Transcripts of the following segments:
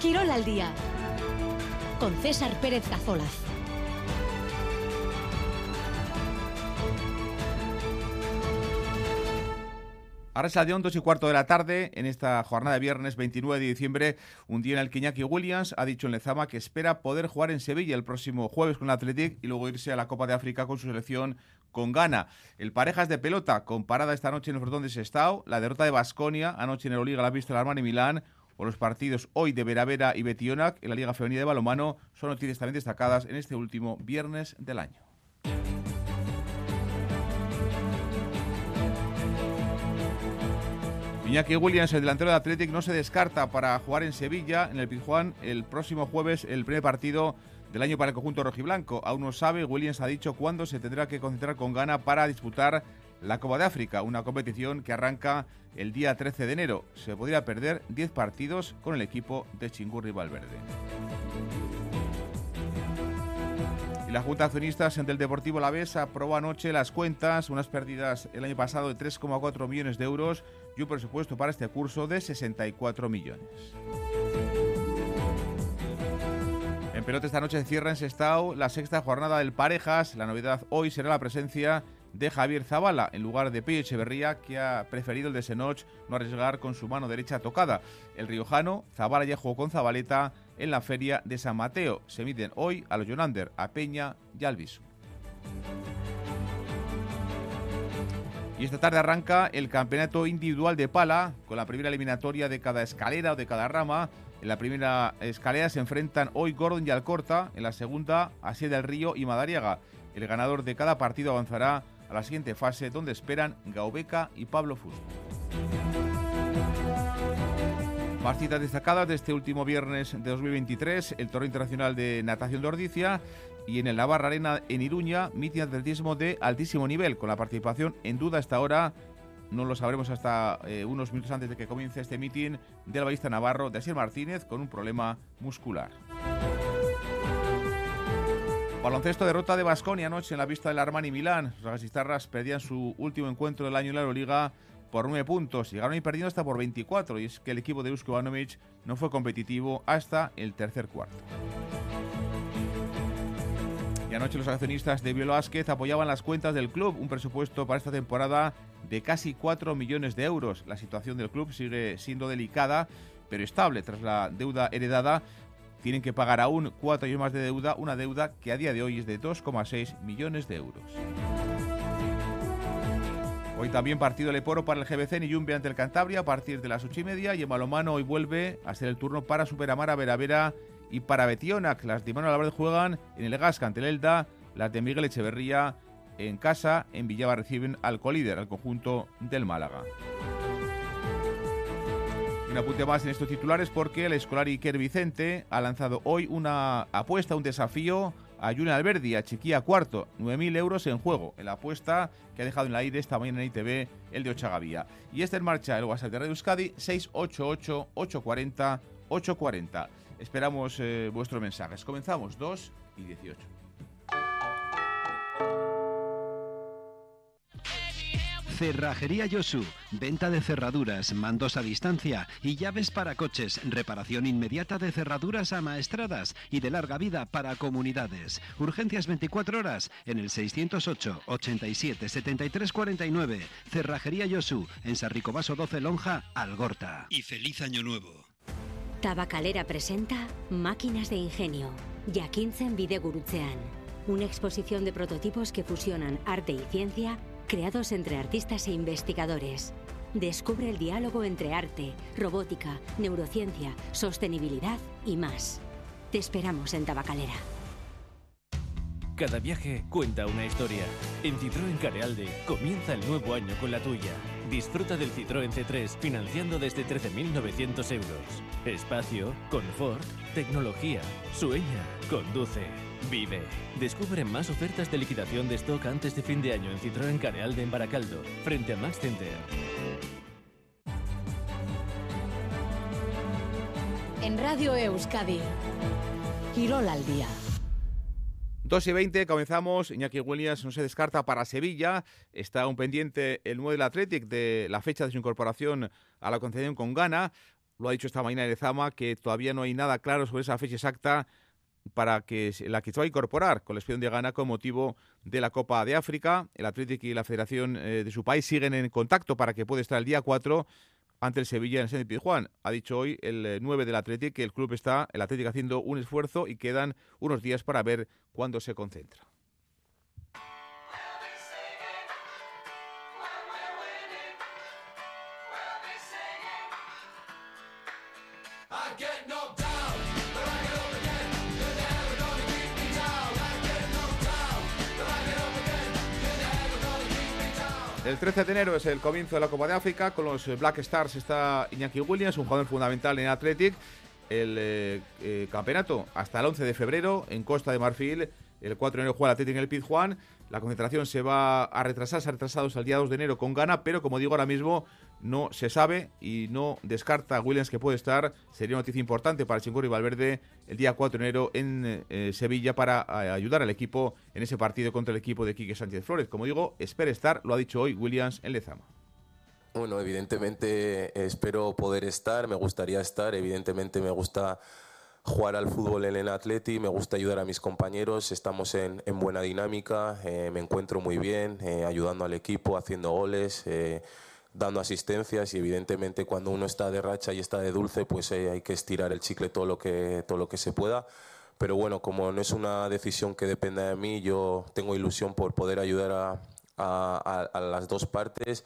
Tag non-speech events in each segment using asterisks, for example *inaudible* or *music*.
Quirol al día con César Pérez Cazolaz. Ahora es de 2 y cuarto de la tarde, en esta jornada de viernes 29 de diciembre, un día en el que Iñaki Williams ha dicho en Lezama que espera poder jugar en Sevilla el próximo jueves con el Athletic y luego irse a la Copa de África con su selección con gana. El parejas de pelota, comparada esta noche en el Frontón de Sestao, la derrota de Basconia, anoche en el Oliga la vista del Armani Milán, los partidos hoy de Veravera y Betionac en la Liga Femenina de Balomano, son noticias también destacadas en este último viernes del año. Iñaki Williams, el delantero de Athletic, no se descarta para jugar en Sevilla, en el Pizjuán, el próximo jueves, el primer partido del año para el conjunto rojiblanco. Aún no sabe, Williams ha dicho cuándo se tendrá que concentrar con gana para disputar la Copa de África, una competición que arranca el día 13 de enero. Se podría perder 10 partidos con el equipo de Chingurri Valverde. Y la Junta de Accionistas del Deportivo La Vez aprobó anoche las cuentas, unas pérdidas el año pasado de 3,4 millones de euros y un presupuesto para este curso de 64 millones. En pelota esta noche cierra en Sestao la sexta jornada del Parejas. La novedad hoy será la presencia de Javier Zavala en lugar de Pío Echeverría, que ha preferido el de Senoch no arriesgar con su mano derecha tocada. El riojano, Zavala ya jugó con Zabaleta en la feria de San Mateo. Se miden hoy a los Jonander, a Peña y al Viso. Y esta tarde arranca el campeonato individual de pala con la primera eliminatoria de cada escalera o de cada rama. En la primera escalera se enfrentan hoy Gordon y Alcorta, en la segunda Así del Río y Madariaga. El ganador de cada partido avanzará a la siguiente fase donde esperan Gaubeca y Pablo Fusto. Más citas destacadas de este último viernes de 2023, el Torneo Internacional de Natación de Ordicia y en el Navarra Arena en Iruña, mitin atletismo de altísimo nivel, con la participación en duda hasta ahora, no lo sabremos hasta eh, unos minutos antes de que comience este mitin, del balista navarro de Asier Martínez con un problema muscular. Baloncesto derrota de Basconia anoche en la pista del Armani Milán. Los gasistarras perdían su último encuentro del año en la Euroliga por 9 puntos. Llegaron y perdiendo hasta por 24 y es que el equipo de Usko no fue competitivo hasta el tercer cuarto. Y anoche los accionistas de Bielo apoyaban las cuentas del club, un presupuesto para esta temporada de casi 4 millones de euros. La situación del club sigue siendo delicada, pero estable tras la deuda heredada. Tienen que pagar aún cuatro años más de deuda, una deuda que a día de hoy es de 2,6 millones de euros. Hoy también partido Leporo para el GBC en Yumbe ante el Cantabria a partir de las ocho y media y en Malomano hoy vuelve a ser el turno para Superamara, Veravera y para Betionac. Las de Mano Álvarez juegan en el Gasca ante el Elda, las de Miguel Echeverría en casa, en Villava reciben al colíder, al conjunto del Málaga. Un apunte más en estos titulares porque el escolar Iker Vicente ha lanzado hoy una apuesta, un desafío a Julian Alberdi, a Chiquía cuarto, 9.000 euros en juego, la apuesta que ha dejado en la aire esta mañana en ITV el de Ochagavía. Y está en marcha el WhatsApp de Radio Euskadi 688-840-840. Esperamos eh, vuestros mensajes. Comenzamos 2 y 18. Cerrajería Yosu, venta de cerraduras, mandos a distancia y llaves para coches, reparación inmediata de cerraduras amaestradas y de larga vida para comunidades. Urgencias 24 horas en el 608 87 73 49. Cerrajería Yosu, en Sarricobaso 12 Lonja, Algorta. Y feliz año nuevo. Tabacalera presenta Máquinas de Ingenio, Jakintzen Bidegurutzean. Una exposición de prototipos que fusionan arte y ciencia creados entre artistas e investigadores. Descubre el diálogo entre arte, robótica, neurociencia, sostenibilidad y más. Te esperamos en Tabacalera. Cada viaje cuenta una historia. En Citroën Carealde comienza el nuevo año con la tuya. Disfruta del Citroën C3 financiando desde 13.900 euros. Espacio, confort, tecnología. Sueña, conduce. Vive. Descubre más ofertas de liquidación de stock antes de fin de año en Citroën Carealde en Baracaldo, frente a Max Center. En Radio Euskadi, Quirol al día. 2 y 20, comenzamos. Iñaki Williams no se descarta para Sevilla. Está un pendiente el 9 del Athletic de la fecha de su incorporación a la concesión con Gana. lo ha dicho esta mañana Zama, que todavía no hay nada claro sobre esa fecha exacta para que la que a incorporar con la expedición de Ghana con motivo de la Copa de África. El Atlético y la Federación eh, de su país siguen en contacto para que pueda estar el día 4 ante el Sevilla en el Juan. Ha dicho hoy el 9 eh, del Atlético que el club está, el Atlético haciendo un esfuerzo y quedan unos días para ver cuándo se concentra. El 13 de enero es el comienzo de la Copa de África. Con los Black Stars está Iñaki Williams, un jugador fundamental en Athletic. El eh, eh, campeonato hasta el 11 de febrero en Costa de Marfil. El 4 de enero juega el Athletic en el Pizjuán. La concentración se va a retrasar, se ha retrasado hasta el día 2 de enero con Gana, pero como digo ahora mismo no se sabe y no descarta Williams que puede estar. Sería noticia importante para y Valverde el día 4 de enero en eh, Sevilla para eh, ayudar al equipo en ese partido contra el equipo de Quique Sánchez Flores. Como digo, espera estar, lo ha dicho hoy Williams en Lezama. Bueno, evidentemente eh, espero poder estar, me gustaría estar, evidentemente me gusta jugar al fútbol en el Atleti, me gusta ayudar a mis compañeros, estamos en, buena dinámica, me encuentro muy bien, ayudando al equipo, haciendo goles dando asistencias y evidentemente cuando uno está de racha y está de dulce, pues eh, hay que estirar el chicle todo lo que, todo lo que se pueda. Pero bueno, como no es una decisión que dependa de mí, yo tengo ilusión por poder ayudar a, a, las dos partes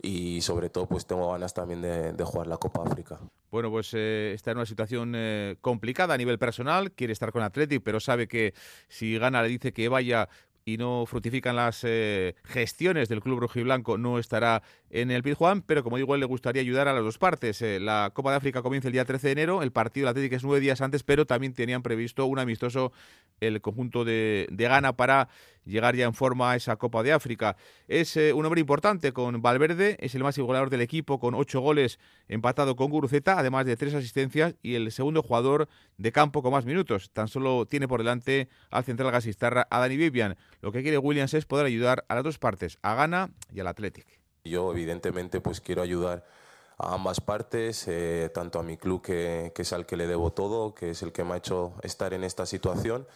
y sobre todo pues tengo ganas también de, jugar la Copa África. Bueno, pues eh, está en una situación eh, complicada a nivel personal, quiere estar con Athletic, pero sabe que si gana le dice que vaya y no fructifican las eh, gestiones del club rojiblanco, no estará en el Pizjuán, pero como digo, él le gustaría ayudar a las dos partes. Eh, la Copa de África comienza el día 13 de enero, el partido del Atlético es nueve días antes, pero también tenían previsto un amistoso el conjunto de, de Ghana para llegar ya en forma a esa Copa de África. Es eh, un hombre importante con Valverde, es el máximo goleador del equipo con ocho goles empatado con Guruceta, además de tres asistencias y el segundo jugador de campo con más minutos. Tan solo tiene por delante al central gasistarra a Dani Vivian. Lo que quiere Williams es poder ayudar a las dos partes, a Ghana y al Athletic. Yo evidentemente pues quiero ayudar a ambas partes, eh, tanto a mi club que, que es al que le debo todo, que es el que me ha hecho estar en esta situación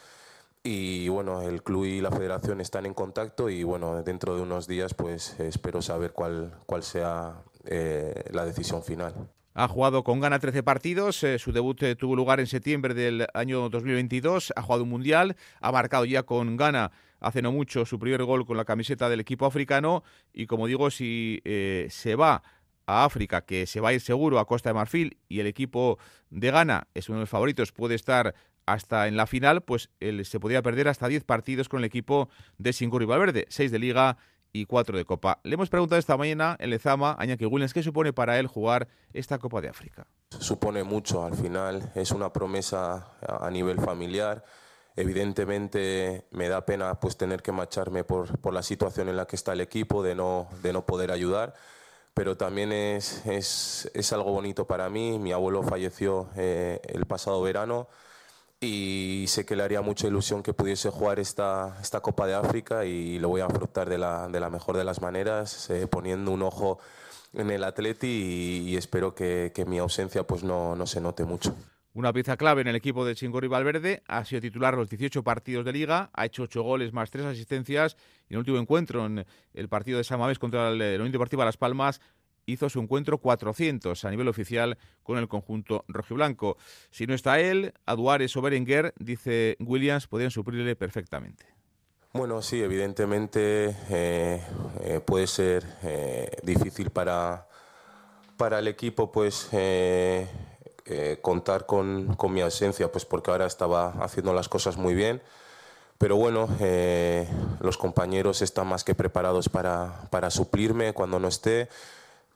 y bueno, el club y la federación están en contacto y bueno, dentro de unos días pues espero saber cuál, cuál sea eh, la decisión final. Ha jugado con gana 13 partidos, eh, su debut eh, tuvo lugar en septiembre del año 2022, ha jugado un mundial, ha marcado ya con gana hace no mucho su primer gol con la camiseta del equipo africano y como digo, si se va a África, que se va a ir seguro a Costa de Marfil y el equipo de Ghana es uno de los favoritos, puede estar hasta en la final, pues se podía perder hasta 10 partidos con el equipo de Singur y Valverde, 6 de Liga y 4 de Copa. Le hemos preguntado esta mañana en Lezama a Williams qué supone para él jugar esta Copa de África. Supone mucho al final, es una promesa a nivel familiar. Evidentemente me da pena pues tener que marcharme por, por la situación en la que está el equipo, de no, de no poder ayudar pero también es, es, es, algo bonito para mí. Mi abuelo falleció eh, el pasado verano y sé que le haría mucha ilusión que pudiese jugar esta, esta Copa de África y lo voy a afrontar de la, de la mejor de las maneras, eh, poniendo un ojo en el Atleti y, espero que, que, mi ausencia pues no, no se note mucho. Una pieza clave en el equipo de Chingori Valverde, ha sido titular los 18 partidos de liga, ha hecho 8 goles más 3 asistencias y en el último encuentro en el partido de Samamés contra el Unión Deportiva Las Palmas hizo su encuentro 400 a nivel oficial con el conjunto rojiblanco. Si no está él, Aduares o Berenguer, dice Williams, podrían suplirle perfectamente. Bueno, sí, evidentemente eh, eh, puede ser eh, difícil para, para el equipo pues contar con, con, mi ausencia, pues porque ahora estaba haciendo las cosas muy bien. Pero bueno, los compañeros están más que preparados para, para suplirme cuando no esté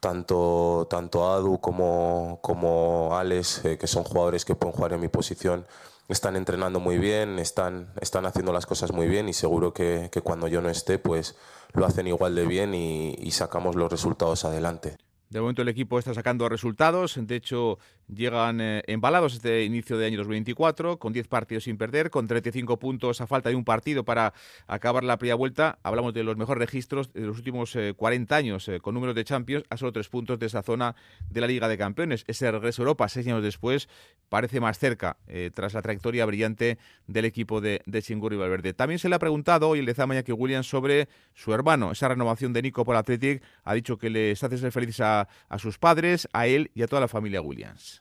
tanto, tanto Adu como, como Alex, eh, que son jugadores que pueden jugar en mi posición, están entrenando muy bien, están, están haciendo las cosas muy bien y seguro que, que cuando yo no esté, pues lo hacen igual de bien y, y sacamos los resultados adelante. De momento el equipo está sacando resultados. De hecho, llegan eh, embalados este inicio de año 2024, con 10 partidos sin perder, con 35 puntos a falta de un partido para acabar la primera vuelta. Hablamos de los mejores registros de los últimos 40 eh, años, eh, con números de Champions a solo tres puntos de esa zona de la Liga de Campeones. Ese regreso a Europa, seis años después, parece más cerca, tras la trayectoria brillante del equipo de, de Valverde. También se le ha preguntado hoy el de Zamaya Williams sobre su hermano, esa renovación de Nico por Athletic. Ha dicho que les hace ser felices a, sus padres, a él y a toda la familia Williams.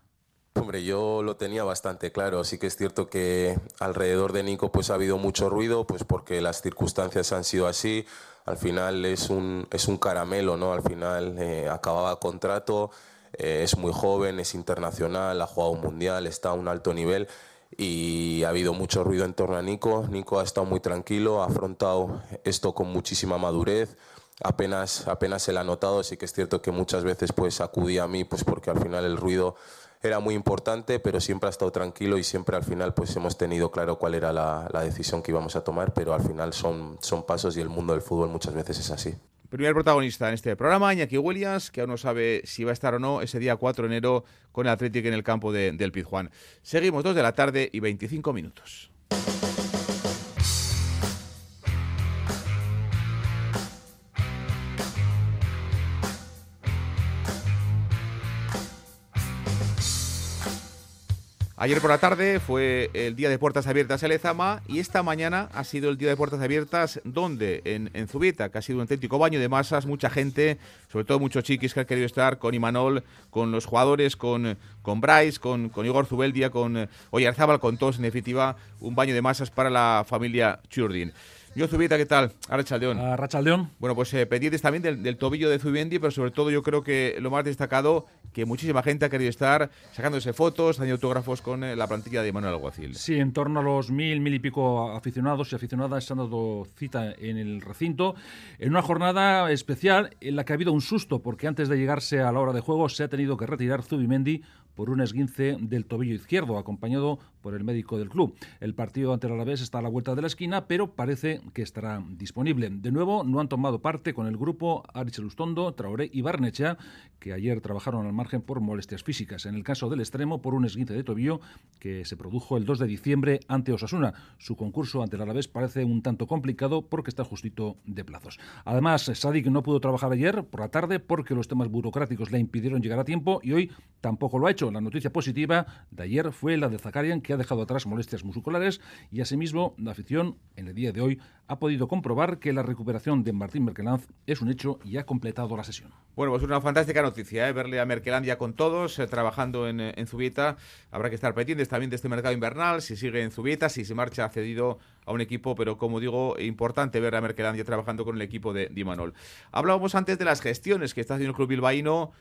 Hombre, yo lo tenía bastante claro. Sí que es cierto que alrededor de Nico pues ha habido mucho ruido, pues porque las circunstancias han sido así. Al final es un, es un caramelo, ¿no? Al final eh, acababa contrato, eh, es muy joven, es internacional, ha jugado un mundial, está a un alto nivel y ha habido mucho ruido en torno a Nico. Nico ha estado muy tranquilo, ha afrontado esto con muchísima madurez apenas, apenas se le ha notado. Sí que es cierto que muchas veces pues acudía a mí pues porque al final el ruido era muy importante, pero siempre ha estado tranquilo y siempre al final pues hemos tenido claro cuál era la, la decisión que íbamos a tomar, pero al final son, son pasos y el mundo del fútbol muchas veces es así. Primer protagonista en este programa, Iñaki Williams, que aún no sabe si va a estar o no ese día 4 de enero con el Atlético en el campo de, del Pizjuán. Seguimos 2 de la tarde y 25 minutos. Ayer por la tarde fue el día de puertas abiertas en Lezama y esta mañana ha sido el día de puertas abiertas donde en, en Zubita, que ha sido un auténtico baño de masas, mucha gente, sobre todo muchos chiquis que han querido estar con Imanol, con los jugadores, con, con Bryce, con, con Igor Zubeldia, con eh, Oyarzábal, con todos, en definitiva, un baño de masas para la familia Churdin. Yo, Zubita, ¿qué tal? Arrachaldeón. Arrachaldeón. Bueno, pues eh, pendientes también del, tobillo de Zubendi, pero sobre todo yo creo que lo más destacado, que muchísima gente ha querido estar sacándose fotos, haciendo autógrafos con eh, la plantilla de Manuel Alguacil. Sí, en torno a los mil, mil y pico aficionados y aficionadas se han dado cita en el recinto, en una jornada especial en la que ha habido un susto, porque antes de llegarse a la hora de juego se ha tenido que retirar Zubimendi por un esguince del tobillo izquierdo, acompañado por el médico del club. El partido ante el Alavés está a la vuelta de la esquina, pero parece que estará disponible. De nuevo, no han tomado parte con el grupo Arichel Ustondo, Traoré y Barnechea, que ayer trabajaron al margen por molestias físicas. En el caso del extremo, por un esguince de tobillo que se produjo el 2 de diciembre ante Osasuna. Su concurso ante el Alavés parece un tanto complicado porque está justito de plazos. Además, Sadik no pudo trabajar ayer por la tarde porque los temas burocráticos le impidieron llegar a tiempo y hoy tampoco lo ha hecho. La noticia positiva de ayer fue la de Zakarian, que ha dejado atrás molestias musculares y asimismo la afición en el día de hoy ha podido comprobar que la recuperación de Martín Merkelanz es un hecho y ha completado la sesión. Bueno, pues una fantástica noticia, ¿eh? verle a Merkeland ya con todos, eh, trabajando en, en, Zubieta. Habrá que estar pendientes también de este mercado invernal, si sigue en Zubieta, si se marcha cedido a un equipo, pero como digo, importante ver a Merkeland ya trabajando con el equipo de Dimanol. Hablábamos antes de las gestiones que está haciendo el Club Bilbaíno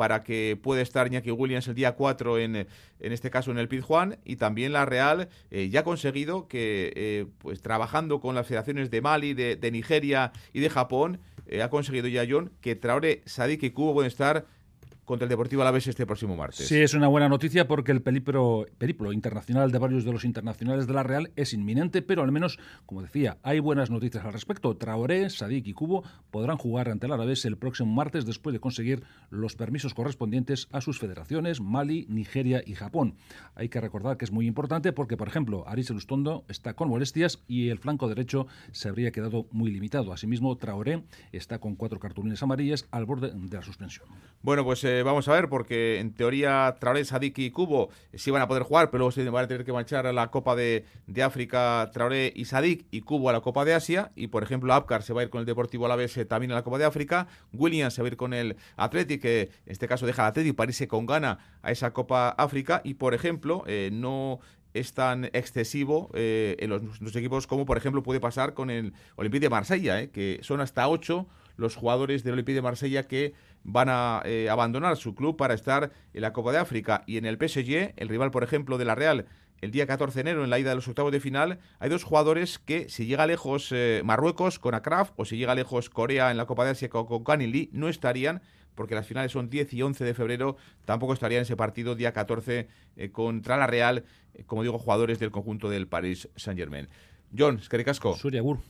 para que pueda estar Iñaki Williams el día 4 en, en este caso en el Pizjuán y también la Real eh, ya ha conseguido que eh, pues trabajando con las federaciones de Mali, de, Nigeria y de Japón eh, ha conseguido ya John que Traore, Sadik y Cubo pueden estar contra el Deportivo Alavés este próximo martes. Sí, es una buena noticia porque el periplo, periplo internacional de varios de los internacionales de la Real es inminente, pero al menos, como decía, hay buenas noticias al respecto. Traoré, Sadik y Cubo podrán jugar ante el Alavés el próximo martes después de conseguir los permisos correspondientes a sus federaciones Mali, Nigeria y Japón. Hay que recordar que es muy importante porque, por ejemplo, Aris Elustondo está con molestias y el flanco derecho se habría quedado muy limitado. Asimismo, Traoré está con cuatro cartulines amarillas al borde de la suspensión. Bueno, pues eh, vamos a ver, porque en teoría Traoré, Sadik y Cubo sí van a poder jugar, pero luego se van a tener que marchar a la Copa de, de África Traoré y Sadik y Cubo a la Copa de Asia. Y por ejemplo, Apcar se va a ir con el Deportivo Alavés eh, también a la Copa de África. Williams se va a ir con el Athletic, que en este caso deja el Athletic para irse con gana a esa Copa África. Y por ejemplo, eh, no es tan excesivo eh, en los, equipos como por ejemplo puede pasar con el Olympique de Marsella, eh, que son hasta ocho los jugadores del Olympique de Marsella que van a eh, abandonar su club para estar en la Copa de África. Y en el PSG, el rival, por ejemplo, de la Real, el día 14 de enero, en la ida de los octavos de final, hay dos jugadores que, si llega lejos eh, Marruecos con Akraf o si llega lejos Corea en la Copa de Asia con, con Lee, no estarían porque las finales son 10 y 11 de febrero, tampoco estarían en ese partido día 14 eh, contra la Real, como digo, jugadores del conjunto del Paris Saint-Germain. John, Escaricasco. Suriagur.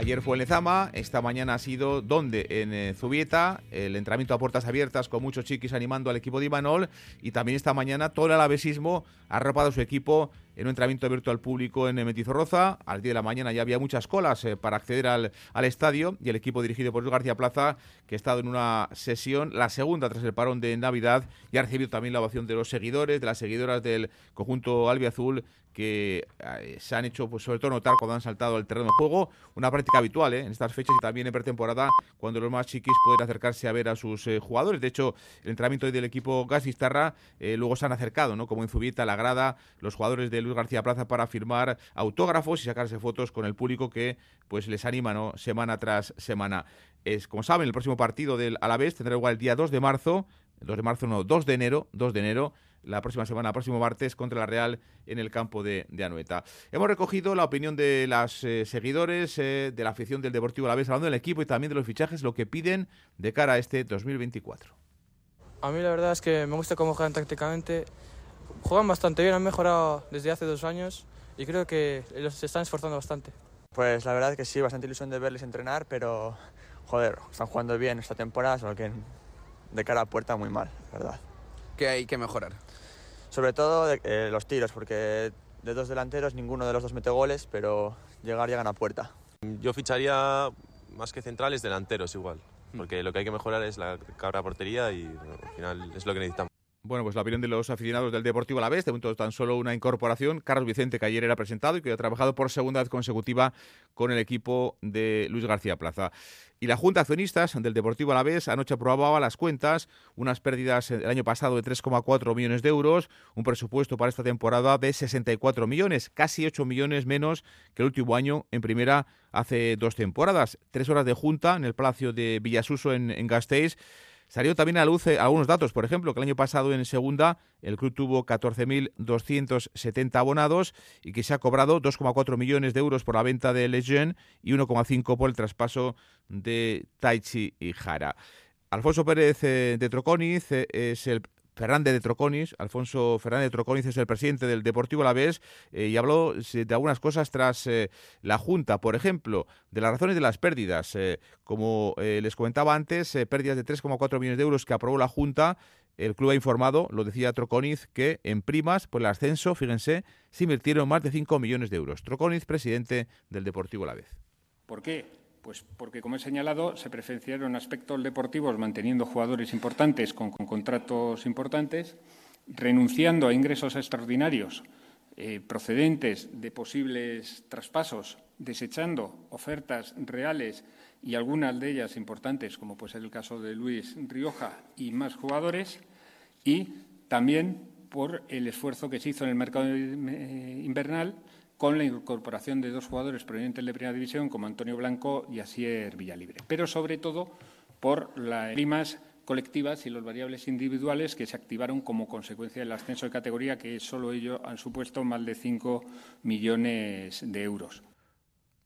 Ayer fue en Lezama, esta mañana ha sido donde en eh, Zubieta, el entrenamiento a puertas abiertas con muchos chiquis animando al equipo de Imanol y también esta mañana todo el alavesismo ha arropado su equipo en un entrenamiento abierto al público en Metizorroza. Al día de la mañana ya había muchas colas eh, para acceder al, al, estadio y el equipo dirigido por Luis García Plaza, que ha estado en una sesión, la segunda tras el parón de Navidad, y ha recibido también la ovación de los seguidores, de las seguidoras del conjunto albiazul que eh, se han hecho, pues sobre todo notar cuando han saltado al terreno de juego, una práctica habitual ¿eh? en estas fechas y también en pretemporada, cuando los más chiquis pueden acercarse a ver a sus eh, jugadores. De hecho, el entrenamiento del equipo Gasistarra luego se han acercado, ¿no? como en Zubieta, la grada, los jugadores de Luis García Plaza para firmar autógrafos y sacarse fotos con el público que pues les anima ¿no? semana tras semana. Es, como saben, el próximo partido del Alavés tendrá lugar el día 2 de marzo, 2 de marzo no, 2 de enero, 2 de enero, la próxima semana, próximo martes, contra la Real en el campo de, de Anoeta. Hemos recogido la opinión de los eh, seguidores, eh, de la afición del Deportivo Alavés, hablando del equipo y también de los fichajes, lo que piden de cara a este 2024. A mí la verdad es que me gusta cómo juegan tácticamente. Juegan bastante bien, han mejorado desde hace dos años y creo que los se están esforzando bastante. Pues la verdad es que sí, bastante ilusión de verles entrenar, pero joder, están jugando bien esta temporada, solo que de cara a puerta muy mal, verdad. ¿Qué hay que mejorar? Sobre todo de, eh, los tiros, porque de dos delanteros ninguno de los dos mete goles, pero llegar llegan a puerta. Yo ficharía más que centrales delanteros igual, porque lo que hay que mejorar es la cabra portería y bueno, al final es lo que necesitamos. Bueno, pues la opinión de los aficionados del Deportivo Alavés, de momento tan solo una incorporación, Carlos Vicente, que ayer era presentado y que ha trabajado por segunda vez consecutiva con el equipo de Luis García Plaza. Y la Junta de Accionistas del Deportivo Alavés anoche aprobaba las cuentas, unas pérdidas el año pasado de 3,4 millones de euros, un presupuesto para esta temporada de 64 millones, casi 8 millones menos que el último año en primera hace dos temporadas. Tres horas de junta en el Palacio de Villasuso en, en Gasteiz. Salió también a la luz algunos datos, por ejemplo, que el año pasado en segunda el club tuvo 14.270 abonados y que se ha cobrado 2,4 millones de euros por la venta de Lejeune y 1,5 por el traspaso de Taichi y Jara. Alfonso Pérez de Troconiz es el Fernández de Troconis, Alfonso Fernández de Troconis es el presidente del Deportivo Alavés eh, y habló de algunas cosas tras eh, la Junta, por ejemplo, de las razones de las pérdidas. Eh, como les comentaba antes, pérdidas de 3,4 millones de euros que aprobó la Junta. El club ha informado, lo decía Troconiz, que en primas por el ascenso, fíjense, se invirtieron más de 5 millones de euros. Troconiz, presidente del Deportivo Alavés. ¿Por qué? Pues porque, como he señalado, se preferenciaron aspectos deportivos manteniendo jugadores importantes con, con contratos importantes, renunciando a ingresos extraordinarios eh, procedentes de posibles traspasos, desechando ofertas reales y algunas de ellas importantes, como puede ser el caso de Luis Rioja y más jugadores, y también por el esfuerzo que se hizo en el mercado eh, invernal con la incorporación de dos jugadores provenientes de Primera División, como Antonio Blanco y Asier Villalibre. Pero, sobre todo, por las primas colectivas y los variables individuales que se activaron como consecuencia del ascenso de categoría, que solo ellos han supuesto más de 5 millones de euros.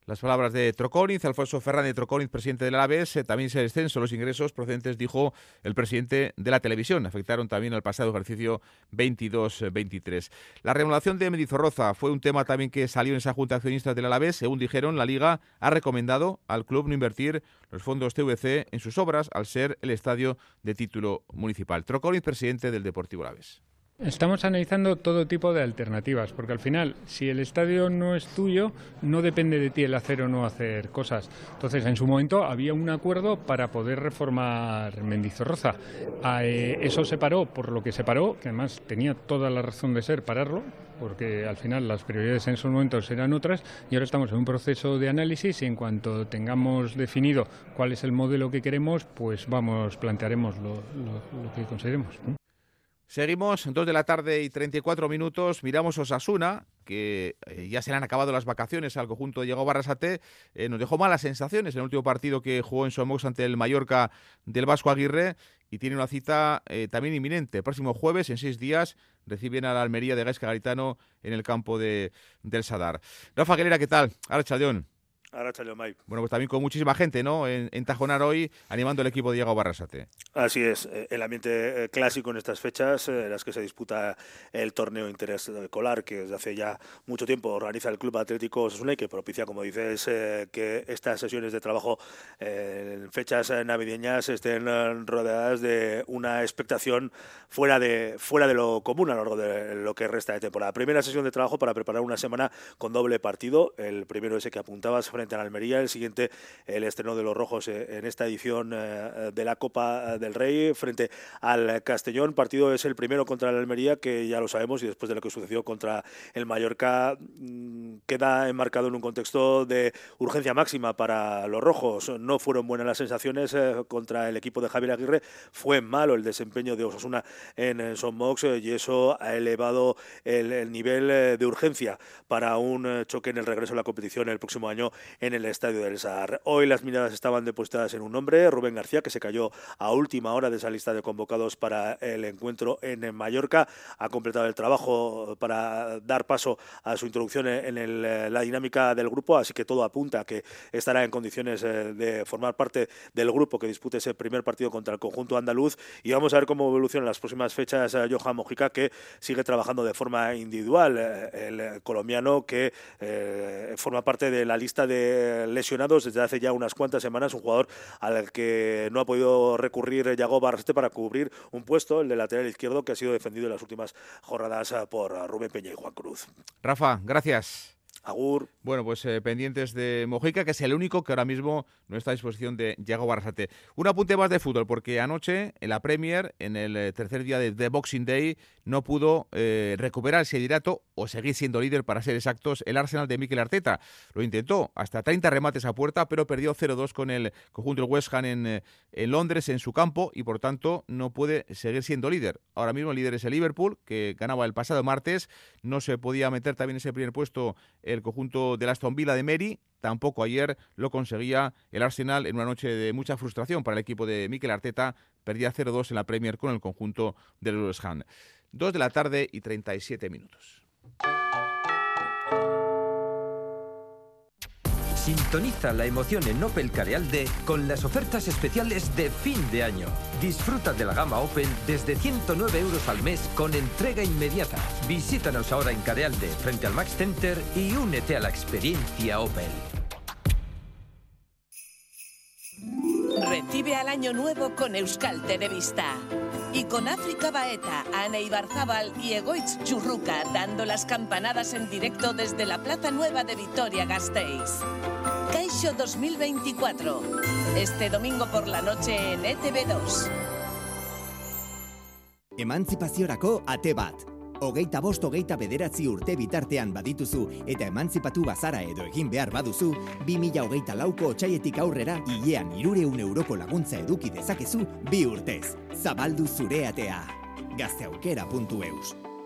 Las palabras de Troconiz, Alfonso Fernández de Troconiz, presidente del Alavés, eh, también se descenso los ingresos procedentes, dijo el presidente de la televisión. Afectaron también al pasado ejercicio 22-23. La remodelación de Medizorroza fue un tema también que salió en esa junta de accionistas del Alavés. Según dijeron, la Liga ha recomendado al club no invertir los fondos TVC en sus obras al ser el estadio de título municipal. Troconiz, presidente del Deportivo Alavés. Estamos analizando todo tipo de alternativas, porque al final, si el estadio no es tuyo, no depende de ti el hacer o no hacer cosas. Entonces, en su momento había un acuerdo para poder reformar Mendizorroza. Eh, eso se paró por lo que se paró, que además tenía toda la razón de ser pararlo, porque al final las prioridades en esos momentos eran otras y ahora estamos en un proceso de análisis y en cuanto tengamos definido cuál es el modelo que queremos, pues vamos, plantearemos lo, lo, lo que consideremos. Seguimos, dos de la tarde y 34 minutos. Miramos Osasuna, que eh, ya se le han acabado las vacaciones al conjunto de Diego Barrasate. Eh, nos dejó malas sensaciones en el último partido que jugó en Somox ante el Mallorca del Vasco Aguirre y tiene una cita eh, también inminente. Próximo jueves, en seis días, reciben a la Almería de Gaisca Garitano en el campo de, del Sadar. Rafa Aguilera, ¿qué tal? Ahora Chaldeón. Bueno, pues también con muchísima gente, ¿no? En, Tajonar hoy, animando al equipo de Diego Barrasate. Así es, eh, el ambiente eh, clásico en estas fechas, en las que se disputa el torneo interescolar, que desde hace ya mucho tiempo organiza el Club Atlético Osasuna y que propicia, como dices, que estas sesiones de trabajo en fechas navideñas estén rodeadas de una expectación fuera de, fuera de lo común a lo largo de lo que resta de temporada. Primera sesión de trabajo para preparar una semana con doble partido, el primero ese que apuntabas frente a la Almería, el siguiente el estreno de los rojos eh, en esta edición eh, de la Copa del Rey frente al Castellón. Partido es el primero contra la Almería, que ya lo sabemos, y después de lo que sucedió contra el Mallorca, mm, queda enmarcado en un contexto de urgencia máxima para los rojos. No fueron buenas las sensaciones eh, contra el equipo de Javier Aguirre, fue malo el desempeño de Osasuna en Son Mox y eso ha elevado el, nivel de urgencia para un choque en el regreso a la competición el próximo año en el estadio del SAR. Hoy las miradas estaban depositadas en un hombre, Rubén García, que se cayó a última hora de esa lista de convocados para el encuentro en Mallorca. Ha completado el trabajo para dar paso a su introducción en la dinámica del grupo, así que todo apunta a que estará en condiciones eh, de formar parte del grupo que dispute ese primer partido contra el conjunto andaluz. Y vamos a ver cómo evoluciona en las próximas fechas eh, Johan Mojica, que sigue trabajando de forma individual. Eh, el colombiano que forma parte de la lista de lesionados desde hace ya unas cuantas semanas, un jugador al que no ha podido recurrir Yago Barreste para cubrir un puesto, el de lateral izquierdo, que ha sido defendido en las últimas jornadas por Rubén Peña y Juan Cruz. Rafa, gracias. Agur. Bueno, pues eh, pendientes de Mojica, que es el único que ahora mismo no está a disposición de Yago Barrasate. Un apunte más de fútbol, porque anoche en la Premier, en el eh, tercer día de The Boxing Day, no pudo eh, recuperar ese liderato o seguir siendo líder, para ser exactos, el Arsenal de Mikel Arteta. Lo intentó, hasta 30 remates a puerta, pero perdió 0-2 con el conjunto del West Ham en, en Londres, en su campo, y por tanto no puede seguir siendo líder. Ahora mismo el líder es el Liverpool, que ganaba el pasado martes, no se podía meter también ese primer puesto el conjunto de Aston Villa de Mary. Tampoco ayer lo conseguía el Arsenal en una noche de mucha frustración para el equipo de Mikel Arteta. Perdía 0-2 en la Premier con el conjunto del West Ham. 2 de la tarde y 37 minutos. Sintoniza la emoción en Opel Carealde con las ofertas especiales de fin de año. Disfruta de la gama Opel desde 109 euros al mes con entrega inmediata. Visítanos ahora en Carealde, frente al Max Center y únete a la experiencia Opel. Recibe al año nuevo con Euskal Televista. Y con África Baeta, Ana Ibarzábal y Egoitz Churruca dando las campanadas en directo desde la Plaza Nueva de Vitoria-Gasteiz. Caixo 2024. Este domingo por la noche en ETV2. Emantzipaziorako ate bat. Hogeita bost hogeita bederatzi urte bitartean badituzu eta emantzipatu bazara edo egin behar baduzu, 2000 hogeita lauko otxaietik aurrera hilean irureun euroko laguntza eduki dezakezu bi urtez. Zabaldu zure atea. Gazteaukera.eus.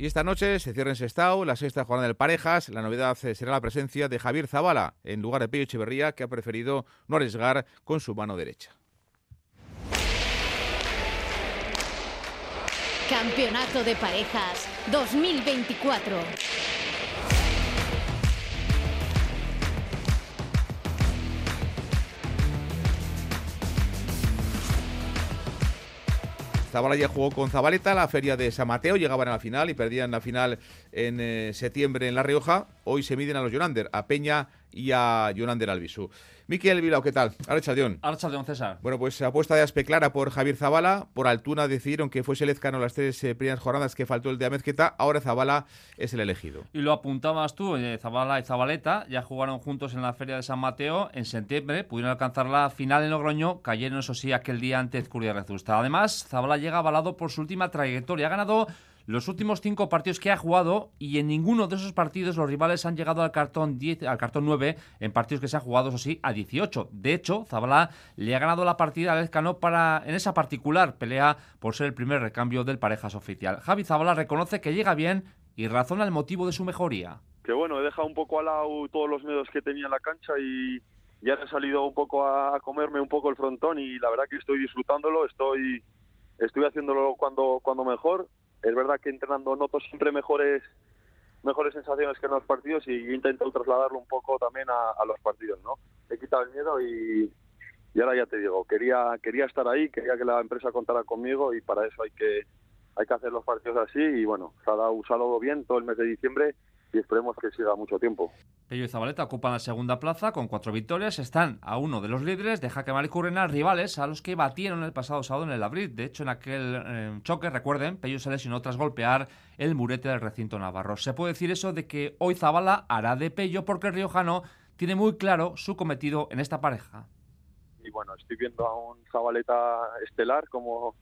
Y esta noche se cierra en Sestao la sexta jornada del Parejas. La novedad eh, será la presencia de Javier Zavala en lugar de Pello Echeverría, que ha preferido no arriesgar con su mano derecha. Campeonato de Parejas 2024. Zabala ya jugó con Zabaleta la feria de San Mateo, llegaban a la final y perdían la final en eh, septiembre en La Rioja. Hoy se miden a los Jonander, a Peña y a Jonander Albisu. Miquel Vilao, ¿qué tal? Archaldeón. Archaldeón, César. Bueno, pues apuesta de aspe clara por Javier Zabala. Por Altuna decidieron que fuese Lezcano las tres eh, primeras jornadas que faltó el de Amezqueta. Ahora Zabala es el elegido. Y lo apuntabas tú, eh, Zabala y Zabaleta ya jugaron juntos en la Feria de San Mateo en septiembre. Pudieron alcanzar la final en Logroño. Cayeron, eso sí, aquel día ante Curia Rezusta. Además, Zabala llega avalado por su última trayectoria. Ha ganado los últimos cinco partidos que ha jugado y en ninguno de esos partidos los rivales han llegado al cartón 10, al cartón 9 en partidos que se han jugado, eso sí, a 18. De hecho, Zabala le ha ganado la partida a Lezcano para, en esa particular pelea por ser el primer recambio del parejas oficial. Javi Zabala reconoce que llega bien y razona el motivo de su mejoría. Que bueno, he dejado un poco al lado todos los miedos que tenía en la cancha y ya he salido un poco a comerme un poco el frontón y la verdad que estoy disfrutándolo, estoy estoy haciéndolo cuando cuando mejor. Es verdad que entrenando noto siempre mejores mejores sensaciones que en los partidos y he intentado trasladarlo un poco también a, los partidos, ¿no? He quitado el miedo y, y ahora ya te digo, quería quería estar ahí, quería que la empresa contara conmigo y para eso hay que hay que hacer los partidos así y bueno, se ha dado, bien todo el mes de diciembre y esperemos que siga mucho tiempo. Pello y Zabaleta ocupan la segunda plaza con cuatro victorias. Están a uno de los líderes de Jaque y Currena, rivales a los que batieron el pasado sábado en el abril. De hecho, en aquel eh, choque, recuerden, Pello se lesionó tras golpear el murete del recinto navarro. Se puede decir eso de que hoy Zabala hará de Pello porque el riojano tiene muy claro su cometido en esta pareja. Y bueno, estoy viendo a un Zabaleta estelar como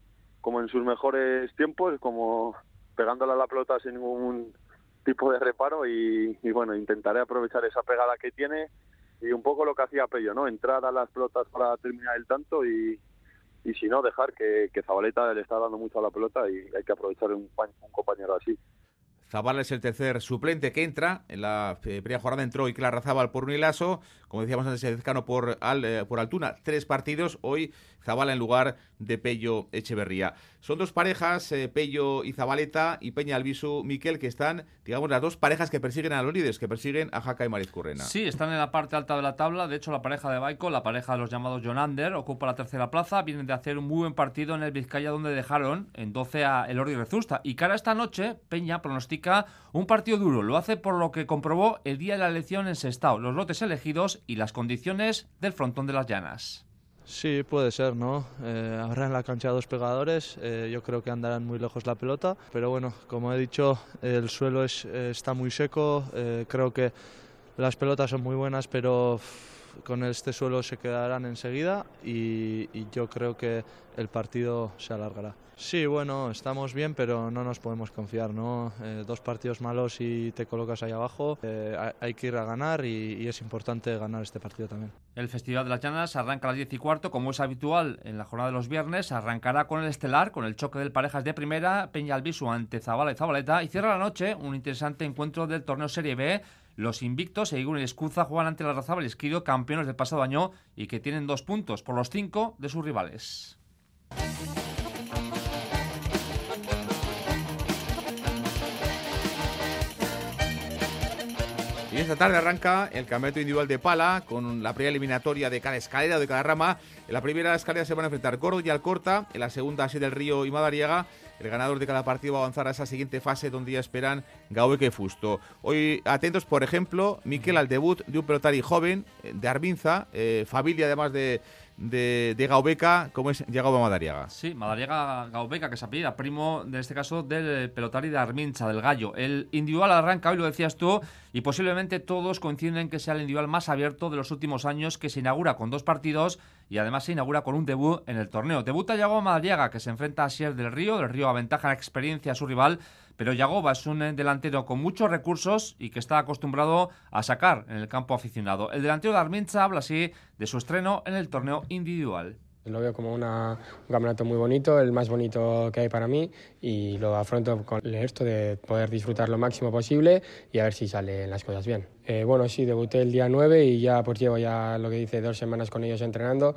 como en sus mejores tiempos, como pegándole a la pelota sin ningún tipo de reparo y, bueno, intentaré aprovechar esa pegada que tiene y un poco lo que hacía Pello, ¿no? Entrar a las pelotas para terminar el tanto y, y si no, dejar que, que Zabaleta le está dando mucho a la pelota y hay que aprovechar un, un compañero así. Zabala es el tercer suplente que entra. En la eh, primera jornada entró Clara Zabal por Unilaso. Como decíamos antes, Ezcano por, eh, por Altuna. Tres partidos. Hoy Zabala en lugar de Pello Echeverría. Son dos parejas, eh, Pello y Zabaleta y Peña Albisu Miquel, que están, digamos, las dos parejas que persiguen a los líderes, que persiguen a Jaca y Mariz Currena. Sí, están en la parte alta de la tabla. De hecho, la pareja de Baico, la pareja de los llamados Jonander, ocupa la tercera plaza. Vienen de hacer un muy buen partido en el Vizcaya, donde dejaron en 12 a Elordi Rezusta. Y cara esta noche, Peña pronostica un partido duro. Lo hace por lo que comprobó el día de la elección en Sestao, los lotes elegidos y las condiciones del frontón de las llanas. Sí, puede ser, ¿no? Eh, habrá en la cancha dos pegadores, eh, yo creo que andarán muy lejos la pelota, pero bueno, como he dicho, el suelo es, está muy seco, eh, creo que las pelotas son muy buenas, pero con este suelo se quedarán enseguida y, yo creo que el partido se alargará. Sí, bueno, estamos bien, pero no nos podemos confiar, ¿no? Eh, dos partidos malos y te colocas ahí abajo, eh, hay que ir a ganar y, es importante ganar este partido también. El Festival de las Llanas arranca a las 10 y cuarto, como es habitual en la jornada de los viernes, arrancará con el estelar, con el choque de parejas de primera, Peña Albisu ante Zabala y Zabaleta, y cierra la noche un interesante encuentro del torneo Serie B los invictos, Eigun y Escuza, juegan ante la Razabal y Esquido, campeones del pasado año y que tienen dos puntos por los cinco de sus rivales. Y esta tarde arranca el campeonato individual de pala con la primera eliminatoria de cada escalera o de cada rama. En la primera escalera se van a enfrentar Gordo y Alcorta, en la segunda Así del Río y Madariaga el ganador de cada partido va a avanzar a esa siguiente fase donde ya esperan Gaueque y Fusto. Hoy atentos, por ejemplo, Miquel al debut de un pelotari joven eh, de Arbinza, eh, familia además de de, de Gaubeca, como es Diego Madariaga. Sí, Madariaga Gaubeca, que se apellida, primo, en este caso, del pelotari de Armincha, del Gallo. El individual arranca, hoy lo decías tú, y posiblemente todos coinciden en que sea el individual más abierto de los últimos años, que se inaugura con dos partidos y además se inaugura con un debut en el torneo. Debuta Yago Madariaga, que se enfrenta a Sier del Río. Del Río aventaja la experiencia a su rival, pero Yagoba es un delantero con muchos recursos y que está acostumbrado a sacar en el campo aficionado. El delantero de Armincha habla así de su estreno en el torneo individual. Lo veo como una, un campeonato muy bonito, el más bonito que hay para mí y lo afronto con esto de poder disfrutar lo máximo posible y a ver si salen las cosas bien. Eh, bueno, sí, debuté el día 9 y ya pues llevo ya lo que dice dos semanas con ellos entrenando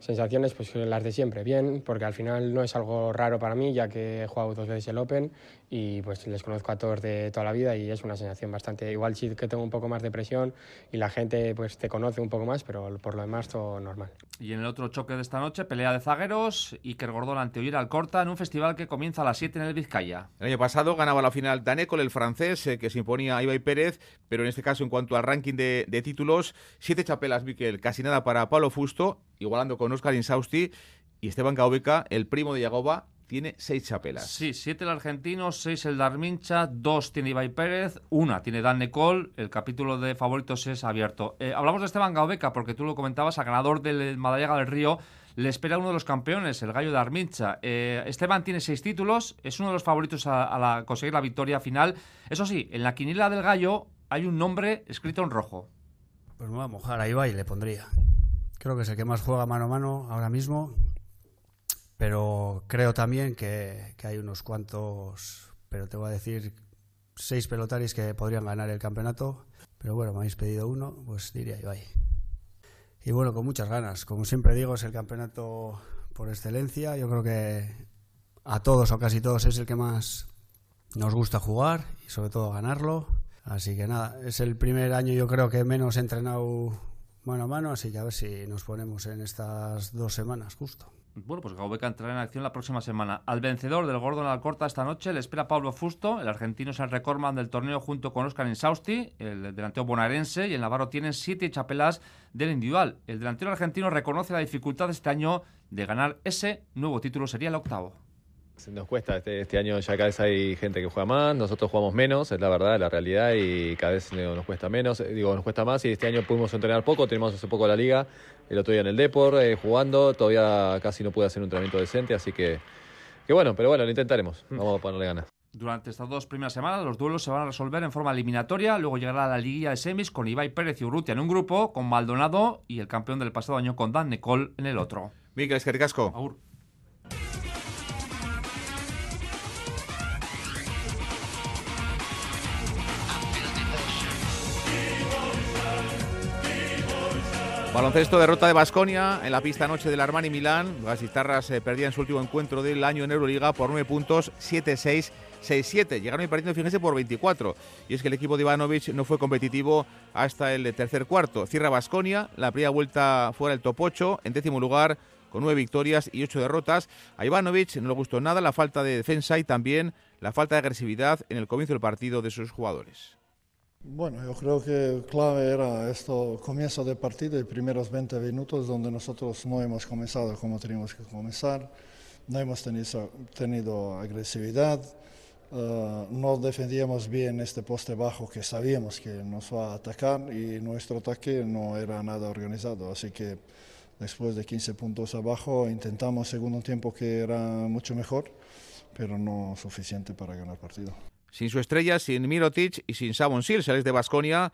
sensaciones pues las de siempre, bien, porque al final no es algo raro para mí, ya que he jugado dos veces el Open y pues les conozco a todos de toda la vida y es una sensación bastante, igual sí que tengo un poco más de presión y la gente pues te conoce un poco más, pero por lo demás todo normal. Y en el otro choque de esta noche, pelea de zagueros, Iker Gordón ante Oyer Alcorta en un festival que comienza a las 7 en el Vizcaya. El año pasado ganaba la final Danecol, el francés, eh, que se imponía a Ibai Pérez, pero en este caso en cuanto al ranking de, de títulos, siete chapelas, Miquel, casi nada para Pablo Fusto, igualando con Oscar Insausti y Esteban Gaubeca, el primo de Yagoba, tiene seis chapelas. Sí, siete el argentino, seis el Darmincha, dos tiene Ibai Pérez, una tiene Dan Nicole, el capítulo de favoritos es abierto. Eh, hablamos de Esteban Gaubeca porque tú lo comentabas, a ganador del Madariaga del Río, le espera uno de los campeones, el Gallo de Armincha. Eh, Esteban tiene seis títulos, es uno de los favoritos a, conseguir la victoria final. Eso sí, en la quiniela del Gallo hay un nombre escrito en rojo. Pues me voy a mojar, ahí va y le pondría. Creo que es el que más juega mano a mano ahora mismo, pero creo también que, hay unos cuantos, pero te voy a decir seis pelotaris que podrían ganar el campeonato, pero bueno, me habéis pedido uno, pues diría Ibai. Y bueno, con muchas ganas. Como siempre digo, es el campeonato por excelencia. Yo creo que a todos o casi todos es el que más nos gusta jugar y sobre todo ganarlo. Así que nada, es el primer año yo creo que menos he entrenado mano a mano, así que a ver si nos ponemos en estas dos semanas justo. Bueno, pues Gaubeca entrará en acción la próxima semana. Al vencedor del Gordon Alcorta esta noche le espera Pablo Fusto. El argentino es el recordman del torneo junto con Oscar Insausti, el delantero bonaerense, y el Navarro tiene siete chapelas del individual. El delantero argentino reconoce la dificultad este año de ganar ese nuevo título, sería el octavo. Nos cuesta, este, este, año ya cada vez hay gente que juega más, nosotros jugamos menos, es la verdad, la realidad, y cada vez nos cuesta menos, eh, digo, nos cuesta más, y este año pudimos entrenar poco, tenemos hace poco la liga, el otro día en el Depor, eh, jugando, todavía casi no pude hacer un entrenamiento decente, así que, que bueno, pero bueno, lo intentaremos, mm. vamos a ponerle ganas. Durante estas dos primeras semanas los duelos se van a resolver en forma eliminatoria, luego llegará la liguilla de semis con Ibai Pérez y Urrutia en un grupo, con Maldonado y el campeón del pasado año con Dan Nicole en el otro. Miguel Escaricasco. Baloncesto, derrota de Basconia en la pista noche del Armani Milán. Las guitarras eh, perdían su último encuentro del año en Euroliga por 9 puntos, 7-6. 6-7. Llegaron partido, fíjense, por 24. Y es que el equipo de Ivanovic no fue competitivo hasta el tercer cuarto. Cierra Basconia, la primera vuelta fuera el top 8, en décimo lugar, con 9 victorias y 8 derrotas. A Ivanovic no le gustó nada la falta de defensa y también la falta de agresividad en el comienzo del partido de sus jugadores. Bueno, yo creo que clave era esto, comienzo de partido y primeros 20 minutos donde nosotros no hemos comenzado como teníamos que comenzar, no hemos tenido, tenido agresividad, eh, no defendíamos bien este poste bajo que sabíamos que nos va a atacar y nuestro ataque no era nada organizado, así que después de 15 puntos abajo intentamos segundo tiempo que era mucho mejor, pero no suficiente para ganar partido. Sin su estrella, sin Mirotic y sin Savon Sil, sales de Basconia.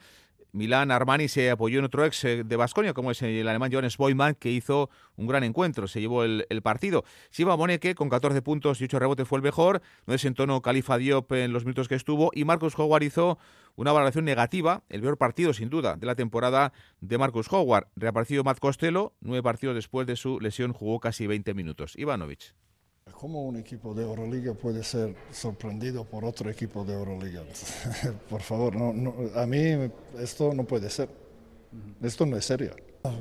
Milán Armani se apoyó en otro ex eh, de Basconia, como es el alemán Johannes Boyman, que hizo un gran encuentro, se llevó el, partido. Siva Moneke, con 14 puntos y 8 rebotes, fue el mejor. No desentonó Califa Diop en los minutos que estuvo. Y Marcus Howard hizo una valoración negativa, el peor partido, sin duda, de la temporada de Marcus Howard. Reaparecido Matt Costello, nueve partidos después de su lesión, jugó casi 20 minutos. Ivanovic. ¿Cómo un equipo de Euroliga puede ser sorprendido por otro equipo de Euroliga? *laughs* por favor, no, a mí esto no puede ser. Esto no es serio.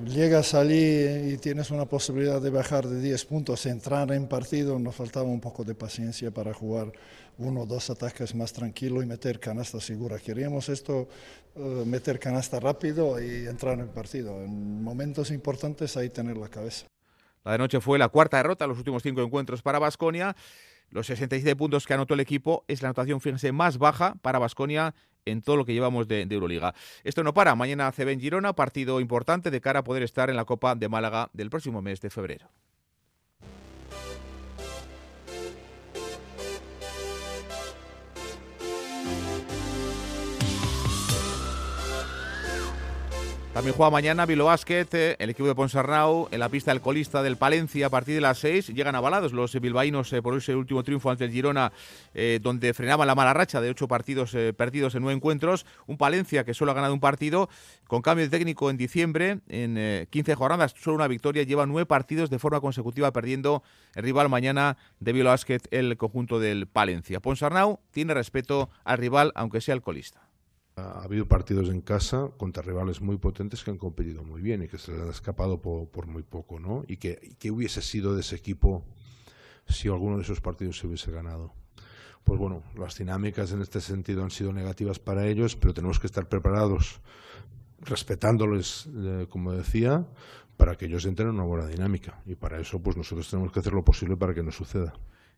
Llegas allí y tienes una posibilidad de bajar de 10 puntos, entrar en partido, nos faltaba un poco de paciencia para jugar uno o dos ataques más tranquilo y meter canasta segura. Queríamos esto, eh, meter canasta rápido y entrar en partido. En momentos importantes ahí tener la cabeza. La de noche fue la cuarta derrota en los últimos cinco encuentros para Basconia. Los 67 puntos que anotó el equipo es la anotación, fíjense, más baja para Basconia en todo lo que llevamos de, Euroliga. Esto no para. Mañana CB en Girona, partido importante de cara a poder estar en la Copa de Málaga del próximo mes de febrero. También juega mañana Vilo Basket, eh, el equipo de Ponsarnau, en la pista del colista del Palencia a partir de las 6. Llegan avalados los bilbaínos eh, por ese último triunfo ante el Girona, eh, donde frenaban la mala racha de ocho partidos perdidos en nueve encuentros. Un Palencia que solo ha ganado un partido, con cambio de técnico en diciembre, en 15 jornadas, solo una victoria, lleva nueve partidos de forma consecutiva perdiendo el rival mañana de Vilo Basket, el conjunto del Palencia. Ponsarnau tiene respeto al rival, aunque sea el colista. Ha habido partidos en casa contra rivales muy potentes que han competido muy bien y que se les ha escapado por, muy poco, ¿no? Y que, que, hubiese sido de ese equipo si alguno de esos partidos se hubiese ganado. Pues bueno, las dinámicas en este sentido han sido negativas para ellos, pero tenemos que estar preparados, respetándoles, eh, como decía, para que ellos entren en una buena dinámica. Y para eso, pues nosotros tenemos que hacer lo posible para que no suceda.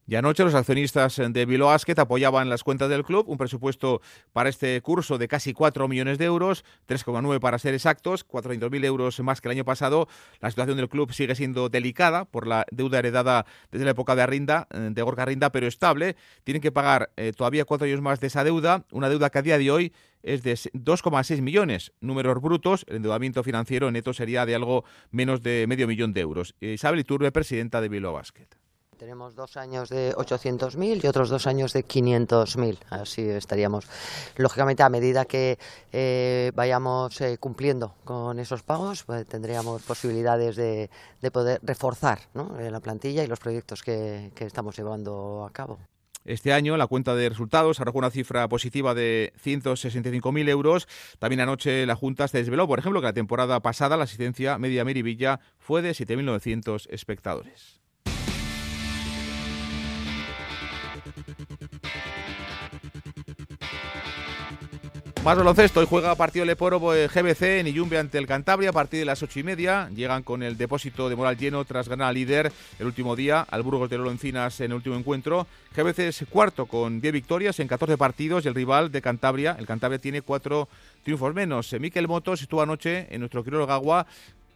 Y anoche los accionistas de Bilbao Basket apoyaban las cuentas del club, un presupuesto para este curso de casi 4 millones de euros, 3,9 para ser exactos, 400.000 euros más que el año pasado. La situación del club sigue siendo delicada por la deuda heredada desde la época de Arrinda, eh, de Gorka Arrinda, pero estable. Tienen que pagar eh, todavía cuatro años más de esa deuda, una deuda que a día de hoy es de 2,6 millones. Números brutos, el endeudamiento financiero neto sería de algo menos de medio millón de euros. Isabel Iturbe, presidenta de Bilbao Basket. Tenemos dos años de 800.000 y otros dos años de 500.000. Así estaríamos. Lógicamente, a medida que eh, vayamos eh, cumpliendo con esos pagos, pues, tendríamos posibilidades de, poder reforzar eh, la plantilla y los proyectos que, estamos llevando a cabo. Este año la cuenta de resultados arrojó una cifra positiva de 165.000 euros. También anoche la Junta se desveló, por ejemplo, que la temporada pasada la asistencia media Merivilla fue de 7.900 espectadores. Más baloncesto, hoy juega partido Leporo GBC en Iyumbe ante el Cantabria a partir de las ocho y media. Llegan con el depósito de moral lleno tras ganar al líder el último día al Burgos de Lolo Encinas en el último encuentro. GBC es cuarto con 10 victorias en 14 partidos y el rival de Cantabria, el Cantabria tiene cuatro triunfos menos. Miquel Motos estuvo anoche en nuestro quirólogo Gagua.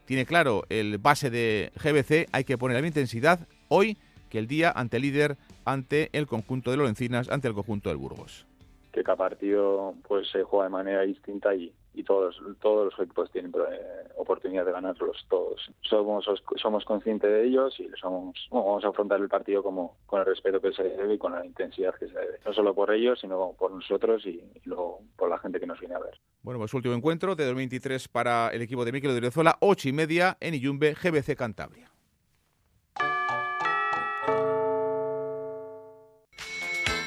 Tiene claro el base de GBC, hay que poner la intensidad hoy que el día ante el líder, ante el conjunto de Lolo Encinas, ante el conjunto del Burgos que cada partido pues se juega de manera distinta y, todos todos los equipos tienen eh, oportunidad de ganarlos todos. Somos somos conscientes de ellos y somos vamos a afrontar el partido como con el respeto que se debe y con la intensidad que se debe. No solo por ellos sino por nosotros y, luego por la gente que nos viene a ver. Bueno pues último encuentro de 2023 para el equipo de Miquel de Venezuela ocho y media en Iyumbe GBC Cantabria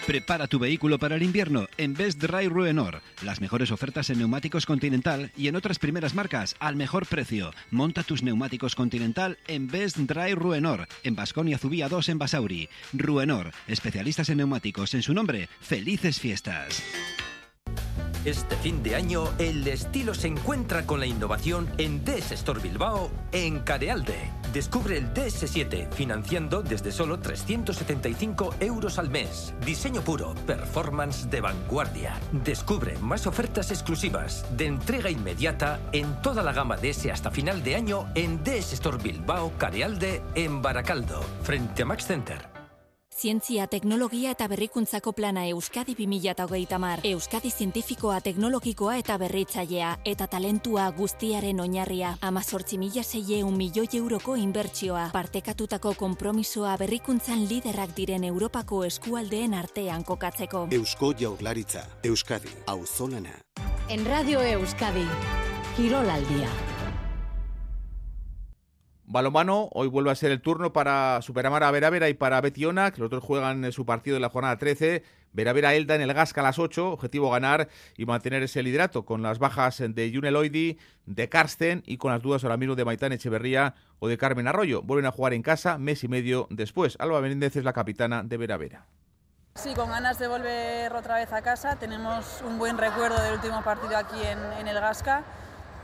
Prepara tu vehículo para el invierno en Best Dry Ruenor. Las mejores ofertas en neumáticos Continental y en otras primeras marcas al mejor precio. Monta tus neumáticos Continental en Best Dry Ruenor, en Basconia Zubía 2 en Basauri. Ruenor, especialistas en neumáticos. En su nombre, felices fiestas. Este fin de año, el estilo se encuentra con la innovación en DS Store Bilbao en Carealde. Descubre el DS7 financiando desde solo 375 euros al mes. Diseño puro, performance de vanguardia. Descubre más ofertas exclusivas de entrega inmediata en toda la gama DS hasta final de año en DS Store Bilbao Carealde en Baracaldo, frente a Max Center. Zientzia, teknologia eta berrikuntzako plana Euskadi 2008 mar. Euskadi zientifikoa, teknologikoa eta berritzailea, eta talentua guztiaren oinarria. Amazortzi mila zeie un milioi euroko inbertsioa. Partekatutako kompromisoa berrikuntzan liderrak diren Europako eskualdeen artean kokatzeko. Eusko jaurlaritza, Euskadi, auzolana. En Radio Euskadi, Kirol Aldia. Balomano, hoy vuelve a ser el turno para Superamar a Veravera y para Betiona, que los dos juegan su partido en la jornada 13. Veravera Elda en el Gasca a las 8, objetivo ganar y mantener ese liderato con las bajas de Juneloidi, de Karsten y con las dudas ahora mismo de Maitán Echeverría o de Carmen Arroyo. Vuelven a jugar en casa mes y medio después. Alba Menéndez es la capitana de Veravera. Sí, con ganas de volver otra vez a casa. Tenemos un buen recuerdo del último partido aquí en, en el Gasca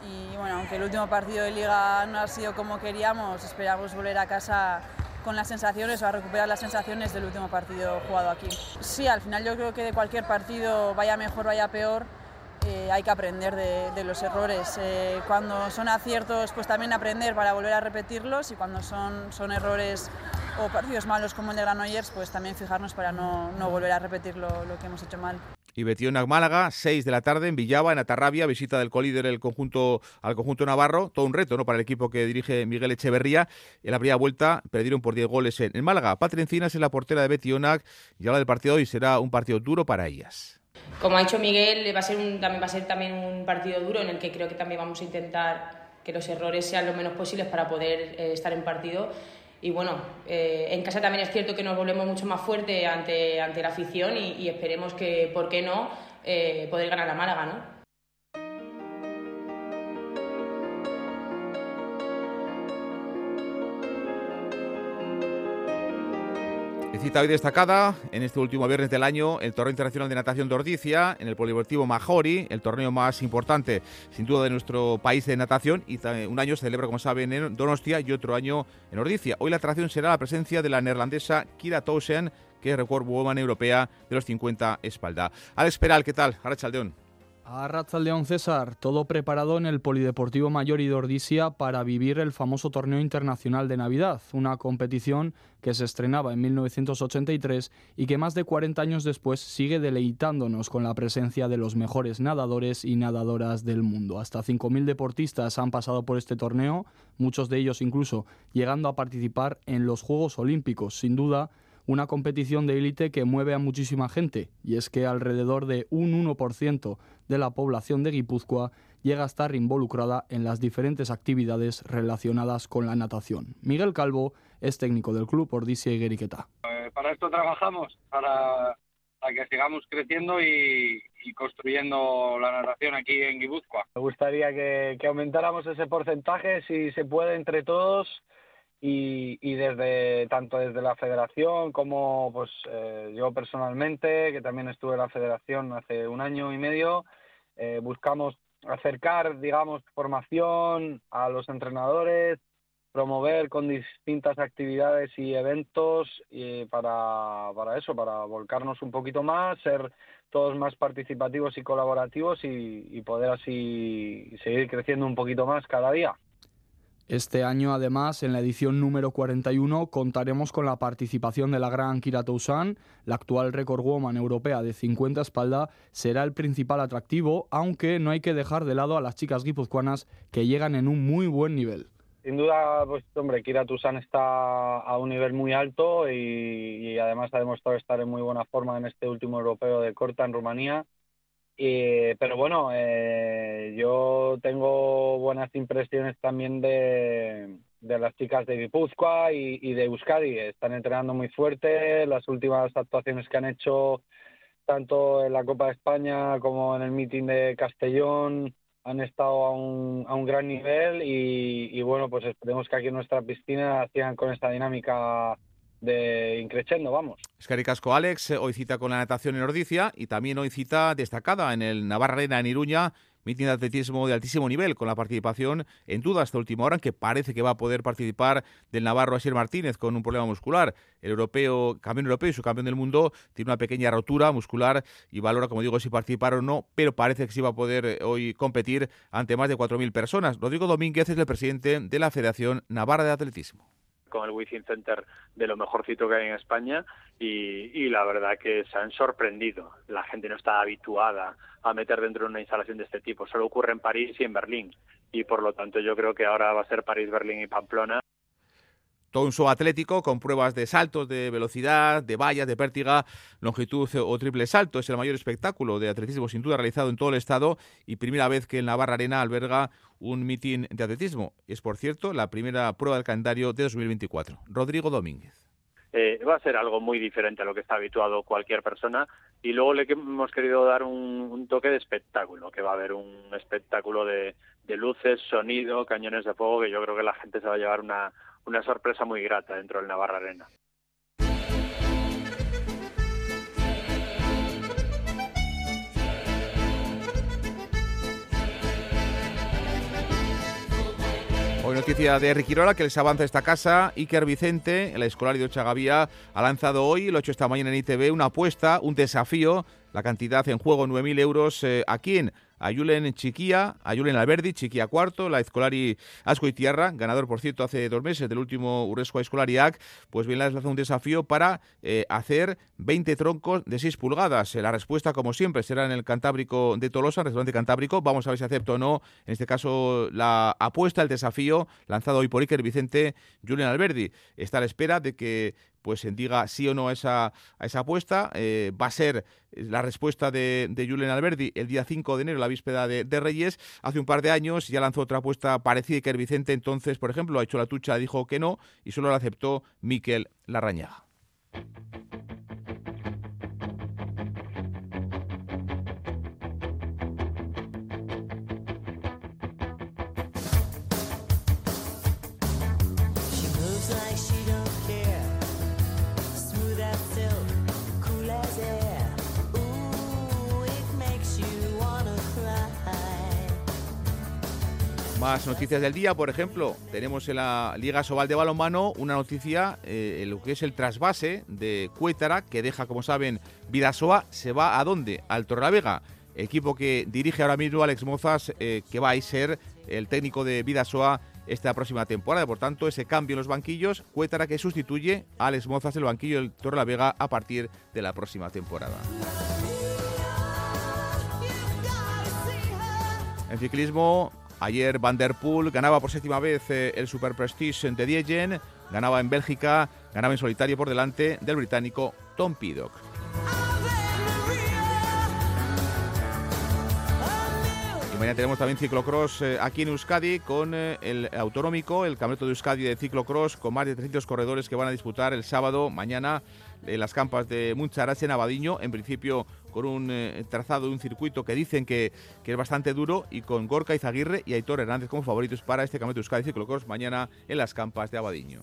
y bueno, aunque el último partido de liga no ha sido como queríamos, esperamos volver a casa con las sensaciones o a recuperar las sensaciones del último partido jugado aquí. Sí, al final yo creo que de cualquier partido, vaya mejor, vaya peor, eh, hay que aprender de, los errores. Eh, cuando son aciertos, pues también aprender para volver a repetirlos y cuando son, son errores o partidos malos como el de Granollers, pues también fijarnos para no, no volver a repetir lo, lo que hemos hecho mal y Betionac Málaga, 6 de la tarde en Villaba, en Atarrabia, visita del colíder el conjunto, al conjunto navarro, todo un reto ¿no? para el equipo que dirige Miguel Echeverría. En la primera vuelta perdieron por 10 goles en, Málaga. Patria Encinas es la portera de Betionac y ahora del partido hoy será un partido duro para ellas. Como ha dicho Miguel, va a ser también va a ser también un partido duro en el que creo que también vamos a intentar que los errores sean lo menos posibles para poder eh, estar en partido y bueno, eh, en casa también es cierto que nos volvemos mucho más fuerte ante, ante la afición y, esperemos que, ¿por qué no?, eh, poder ganar a Málaga, ¿no? Cita hoy destacada en este último viernes del año el Torneo Internacional de Natación de Ordicia, en el Polideportivo Majori, el torneo más importante sin duda de nuestro país de natación y un año se celebra como saben en Donostia y otro año en Ordicia. Hoy la atracción será la presencia de la neerlandesa Kira Towsen que Record Woman Europea de los 50 espalda. Alex Peral, ¿qué tal? Arrachaldeón. A León César, todo preparado en el Polideportivo Mayor y Ordisia para vivir el famoso Torneo Internacional de Navidad, una competición que se estrenaba en 1983 y que más de 40 años después sigue deleitándonos con la presencia de los mejores nadadores y nadadoras del mundo. Hasta 5.000 deportistas han pasado por este torneo, muchos de ellos incluso llegando a participar en los Juegos Olímpicos. Sin duda, una competición de élite que mueve a muchísima gente, y es que alrededor de un 1% de la población de Guipúzcoa llega a estar involucrada en las diferentes actividades relacionadas con la natación. Miguel Calvo es técnico del club Ordisia y Gueriqueta. Eh, para esto trabajamos, para, que sigamos creciendo y, construyendo la natación aquí en Guipúzcoa. Me gustaría que aumentáramos ese porcentaje, si se puede, entre todos y, y, desde tanto desde la federación como pues eh, yo personalmente que también estuve en la federación hace un año y medio eh, buscamos acercar digamos formación a los entrenadores promover con distintas actividades y eventos y para, para eso para volcarnos un poquito más ser todos más participativos y colaborativos y, y poder así seguir creciendo un poquito más cada día este año, además, en la edición número 41, contaremos con la participación de la gran Kira Toussaint. La actual record woman europea de 50 espalda será el principal atractivo, aunque no hay que dejar de lado a las chicas guipuzcoanas que llegan en un muy buen nivel. Sin duda, pues hombre, Kira Toussaint está a un nivel muy alto y, y además ha demostrado estar en muy buena forma en este último europeo de corta en Rumanía pero bueno, eh, yo tengo buenas impresiones también de, de las chicas de Guipúzcoa y, y, de Euskadi. Están entrenando muy fuerte. Las últimas actuaciones que han hecho, tanto en la Copa de España como en el meeting de Castellón, han estado a un, a un gran nivel. Y, y bueno, pues esperemos que aquí en nuestra piscina sigan con esta dinámica de increchendo, vamos. Escaricasco Alex, eh, hoy cita con la natación en Ordicia y también hoy cita destacada en el Navarra en Iruña, mitin de atletismo de altísimo nivel, con la participación en duda hasta última hora, en que parece que va a poder participar del Navarro Asier Martínez con un problema muscular. El europeo, campeón europeo y su campeón del mundo, tiene una pequeña rotura muscular y valora, como digo, si participar o no, pero parece que sí va a poder eh, hoy competir ante más de 4.000 personas. Rodrigo Domínguez es el presidente de la Federación Navarra de Atletismo con el Wizzing Center de lo mejorcito que hay en España y, la verdad que se han sorprendido. La gente no está habituada a meter dentro de una instalación de este tipo. Solo ocurre en París y en Berlín. Y por lo tanto yo creo que ahora va a ser París, Berlín y Pamplona todo un show atlético con pruebas de saltos, de velocidad, de vallas, de pértiga, longitud o triple salto. Es el mayor espectáculo de atletismo sin duda realizado en todo el estado y primera vez que el Navarra Arena alberga un mitin de atletismo. Es, por cierto, la primera prueba del calendario de 2024. Rodrigo Domínguez. Eh, va a ser algo muy diferente a lo que está habituado cualquier persona y luego le hemos querido dar un, toque de espectáculo, que va a haber un espectáculo de luces, sonido, cañones de fuego, que yo creo que la gente se va a llevar una, una sorpresa muy grata dentro del Navarra Arena. Hoy noticia de Riquirola que les avanza esta casa. Iker Vicente, el escolar de Ochagavía, ha lanzado hoy, lo ha hecho esta mañana en ITV, una apuesta, un desafío. La cantidad en juego, 9.000 euros. Eh, ¿A quién? A Julen Chiquía, a Julen Alberdi, Chiquía cuarto, la Escolari Asco y Tierra, ganador por cierto hace dos meses del último Uresco Escolariac, pues bien les lanza un desafío para eh, hacer 20 troncos de 6 pulgadas. Eh, la respuesta, como siempre, será en el Cantábrico de Tolosa, restaurante Cantábrico. Vamos a ver si acepto o no, en este caso, la apuesta, el desafío lanzado hoy por Iker Vicente, Julen Alberdi. Está a la espera de que pues diga sí o no a esa, a esa apuesta. Eh, va a ser la respuesta de, de Julen Alberdi el día 5 de enero, la víspera de, Reyes. Hace un par de años ya lanzó otra apuesta parecida que el Vicente entonces, por ejemplo, ha hecho la tucha, dijo que no y solo la aceptó Miquel Larrañaga. Más noticias del día, por ejemplo, tenemos en la Liga Sobal de Balonmano una noticia, eh, lo que es el trasvase de Cuétara, que deja, como saben, Vidasoa, se va a dónde? Al Torrelavega, equipo que dirige ahora mismo Alex Mozas, eh, que va a ser el técnico de Vidasoa esta próxima temporada. Por tanto, ese cambio en los banquillos, Cuétara que sustituye a Alex Mozas el banquillo del Torrelavega a partir de la próxima temporada. En ciclismo, Ayer Van Der Poel ganaba por séptima vez eh, el Super Prestige de Diegen, ganaba en Bélgica, ganaba en solitario por delante del británico Tom Piddock. Y mañana tenemos también ciclocross eh, aquí en Euskadi con eh, el autonómico, el campeonato de Euskadi de ciclocross con más de 300 corredores que van a disputar el sábado, mañana, en las campas de Muncharas en Abadiño. En principio con un eh, trazado de un circuito que dicen que, que, es bastante duro y con Gorka Izaguirre y Aitor Hernández como favoritos para este campeonato de Euskadi Ciclocross mañana en las campas de Abadiño.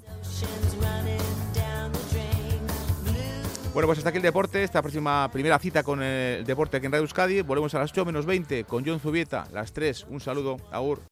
Bueno, pues hasta aquí el deporte, esta próxima primera cita con el deporte aquí en Radio Euskadi. Volvemos a las 8 menos 20 con John Zubieta, las 3. Un saludo, Aur.